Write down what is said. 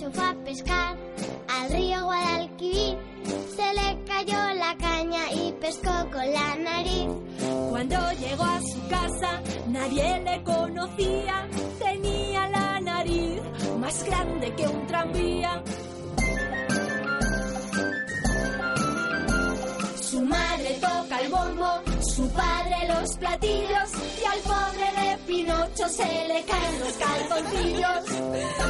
Fue a pescar al río Guadalquivir. Se le cayó la caña y pescó con la nariz. Cuando llegó a su casa, nadie le conocía. Tenía la nariz más grande que un tranvía. Su madre toca el bombo, su padre los platillos y al pobre de Pinocho se le caen los calzoncillos.